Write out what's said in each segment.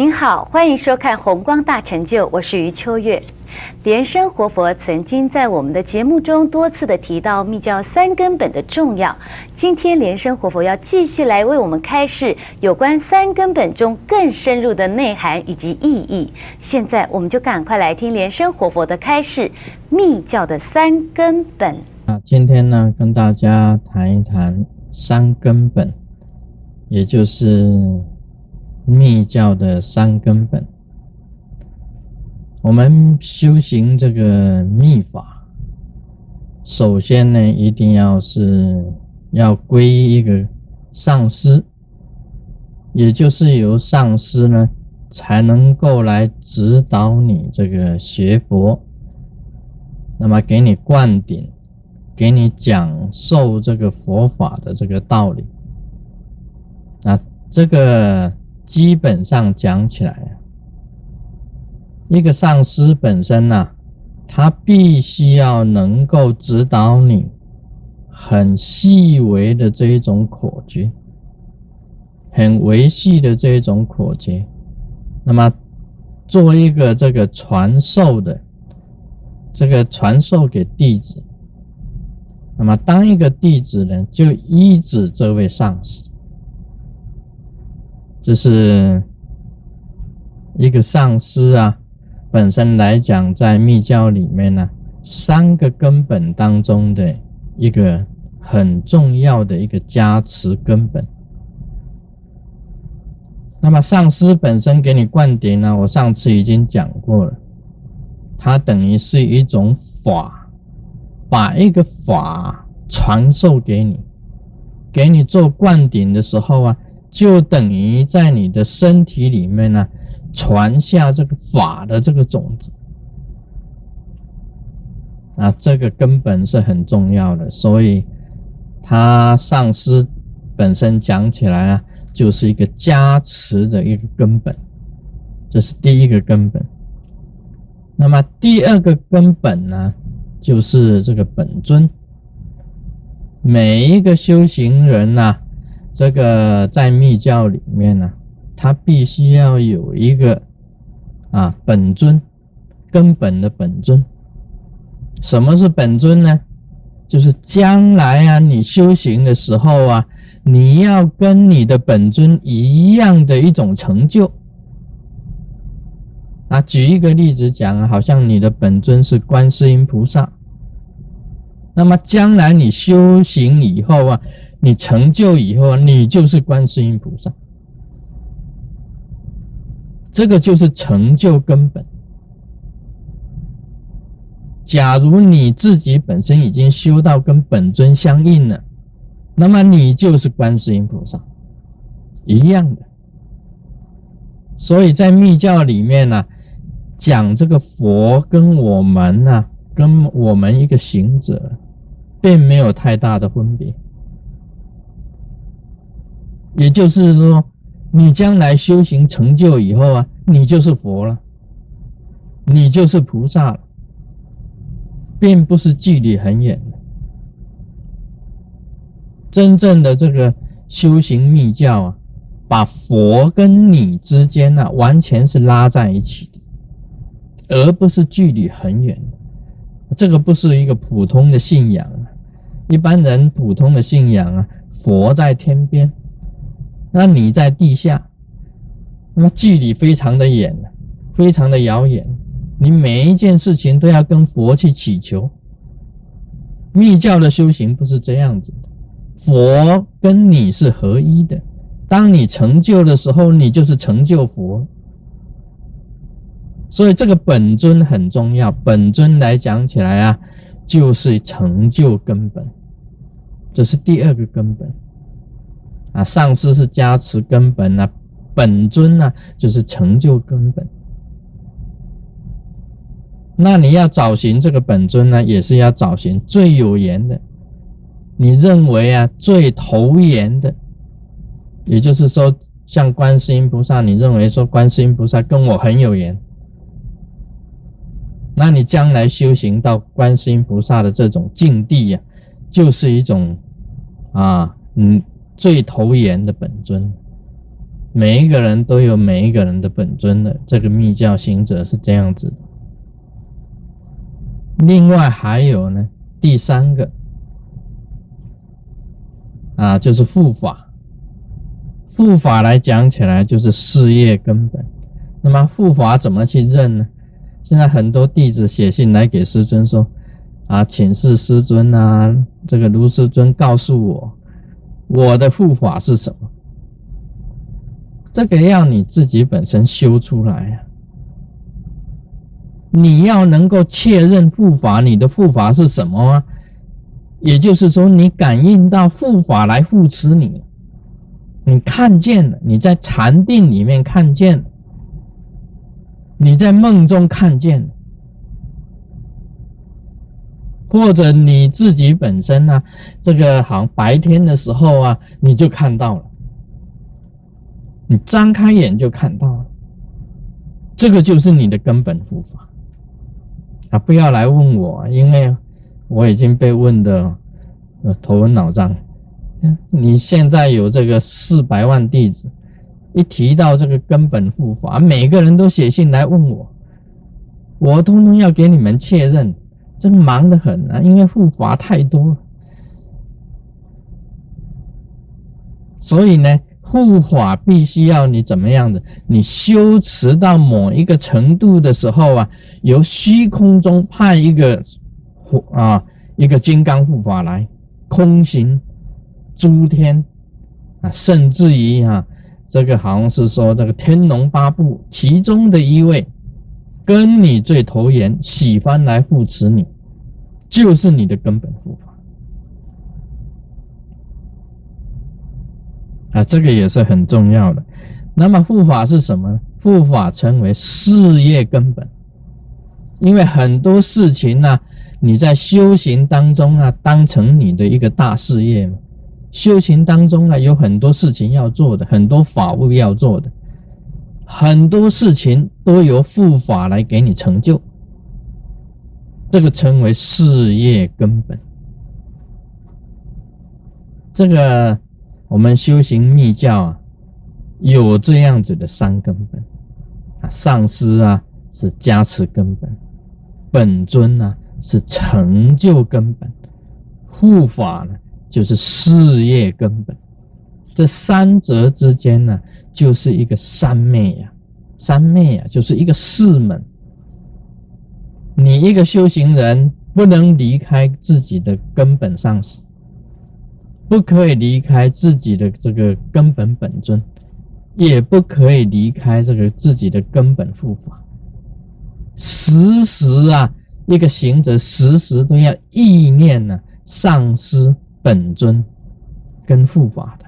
您好，欢迎收看《红光大成就》，我是余秋月。莲生活佛曾经在我们的节目中多次的提到密教三根本的重要。今天莲生活佛要继续来为我们开示有关三根本中更深入的内涵以及意义。现在我们就赶快来听莲生活佛的开示：密教的三根本。那，今天呢，跟大家谈一谈三根本，也就是密教的三根本。我们修行这个密法，首先呢，一定要是要皈依一个上师，也就是由上师呢，才能够来指导你这个学佛，那么给你灌顶，给你讲授这个佛法的这个道理。那这个基本上讲起来啊。一个上师本身呢，他必须要能够指导你很细微的这一种口诀，很维系的这一种口诀。那么，做一个这个传授的，这个传授给弟子，那么当一个弟子呢，就依止这位上师，这是一个上师啊。本身来讲，在密教里面呢，三个根本当中的一个很重要的一个加持根本。那么上师本身给你灌顶呢，我上次已经讲过了，它等于是一种法，把一个法传授给你，给你做灌顶的时候啊，就等于在你的身体里面呢。传下这个法的这个种子啊，这个根本是很重要的，所以他上师本身讲起来啊，就是一个加持的一个根本，这是第一个根本。那么第二个根本呢，就是这个本尊。每一个修行人呐，这个在密教里面呢。他必须要有一个啊本尊，根本的本尊。什么是本尊呢？就是将来啊，你修行的时候啊，你要跟你的本尊一样的一种成就。啊，举一个例子讲啊，好像你的本尊是观世音菩萨，那么将来你修行以后啊，你成就以后，你就是观世音菩萨。这个就是成就根本。假如你自己本身已经修到跟本尊相应了，那么你就是观世音菩萨一样的。所以在密教里面呢，讲这个佛跟我们呢，跟我们一个行者，并没有太大的分别。也就是说。你将来修行成就以后啊，你就是佛了，你就是菩萨了，并不是距离很远的。真正的这个修行密教啊，把佛跟你之间呢，完全是拉在一起的，而不是距离很远。这个不是一个普通的信仰啊，一般人普通的信仰啊，佛在天边。那你在地下，那么距离非常的远，非常的遥远。你每一件事情都要跟佛去祈求。密教的修行不是这样子的，佛跟你是合一的。当你成就的时候，你就是成就佛。所以这个本尊很重要。本尊来讲起来啊，就是成就根本，这是第二个根本。啊，上师是加持根本啊，本尊呢就是成就根本。那你要找寻这个本尊呢，也是要找寻最有缘的。你认为啊最投缘的，也就是说，像观世音菩萨，你认为说观世音菩萨跟我很有缘，那你将来修行到观世音菩萨的这种境地呀，就是一种啊，嗯。最投缘的本尊，每一个人都有每一个人的本尊的，这个密教行者是这样子的。另外还有呢，第三个啊，就是护法。护法来讲起来就是事业根本。那么护法怎么去认呢？现在很多弟子写信来给师尊说：“啊，请示师尊啊，这个卢师尊告诉我，我的护法是什么？”这个要你自己本身修出来呀。你要能够确认护法，你的护法是什么吗？也就是说，你感应到护法来护持你，你看见了，你在禅定里面看见。你在梦中看见，或者你自己本身呢？这个好像白天的时候啊，你就看到了，你张开眼就看到了，这个就是你的根本护法啊！不要来问我，因为我已经被问的头昏脑胀。你现在有这个四百万弟子。一提到这个根本护法，每个人都写信来问我，我通通要给你们确认，真忙得很啊，因为护法太多了。所以呢，护法必须要你怎么样的？你修持到某一个程度的时候啊，由虚空中派一个护啊，一个金刚护法来空行诸天啊，甚至于啊。这个好像是说，这个天龙八部其中的一位，跟你最投缘，喜欢来扶持你，就是你的根本护法啊，这个也是很重要的。那么护法是什么？护法称为事业根本，因为很多事情呢，你在修行当中啊，当成你的一个大事业嘛。修行当中呢，有很多事情要做的，很多法务要做的，很多事情都由护法来给你成就。这个称为事业根本。这个我们修行密教啊，有这样子的三根本啊，上师啊是加持根本，本尊呢是成就根本，护法呢。就是事业根本，这三者之间呢，就是一个三昧呀，三昧呀，就是一个四门。你一个修行人不能离开自己的根本上师，不可以离开自己的这个根本本尊，也不可以离开这个自己的根本护法。时时啊，一个行者时时都要意念呢，上师。本尊跟护法的，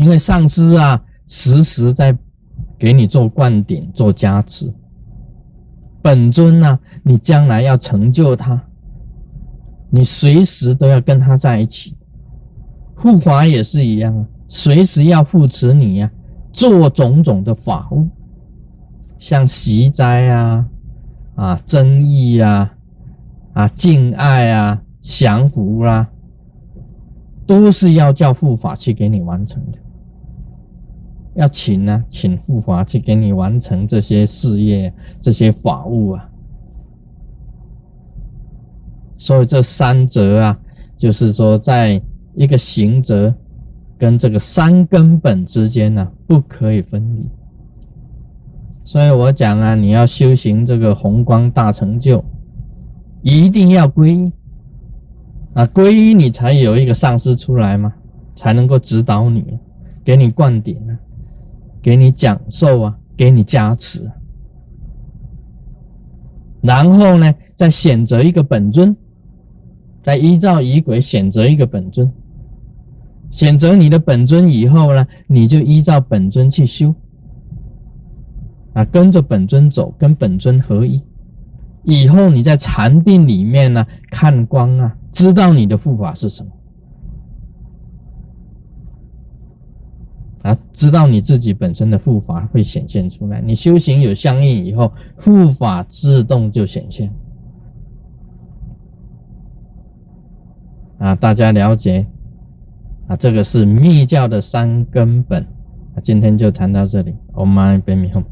因为上师啊，时时在给你做灌顶、做加持。本尊呢，你将来要成就他，你随时都要跟他在一起。护法也是一样啊，随时要护持你呀，做种种的法务，像习斋啊、啊增益啊。啊，敬爱啊，降服啦，都是要叫护法去给你完成的。要请呢，请护法去给你完成这些事业、这些法务啊。所以这三者啊，就是说，在一个行者跟这个三根本之间呢，不可以分离。所以我讲啊，你要修行这个宏光大成就。一定要皈依啊！皈依你才有一个上师出来嘛，才能够指导你，给你灌顶啊，给你讲授啊，给你加持。然后呢，再选择一个本尊，再依照仪轨选择一个本尊。选择你的本尊以后呢，你就依照本尊去修啊，跟着本尊走，跟本尊合一。以后你在禅定里面呢，看光啊，知道你的护法是什么啊，知道你自己本身的护法会显现出来。你修行有相应以后，护法自动就显现啊。大家了解啊，这个是密教的三根本。啊，今天就谈到这里。Om Mani Padme h m。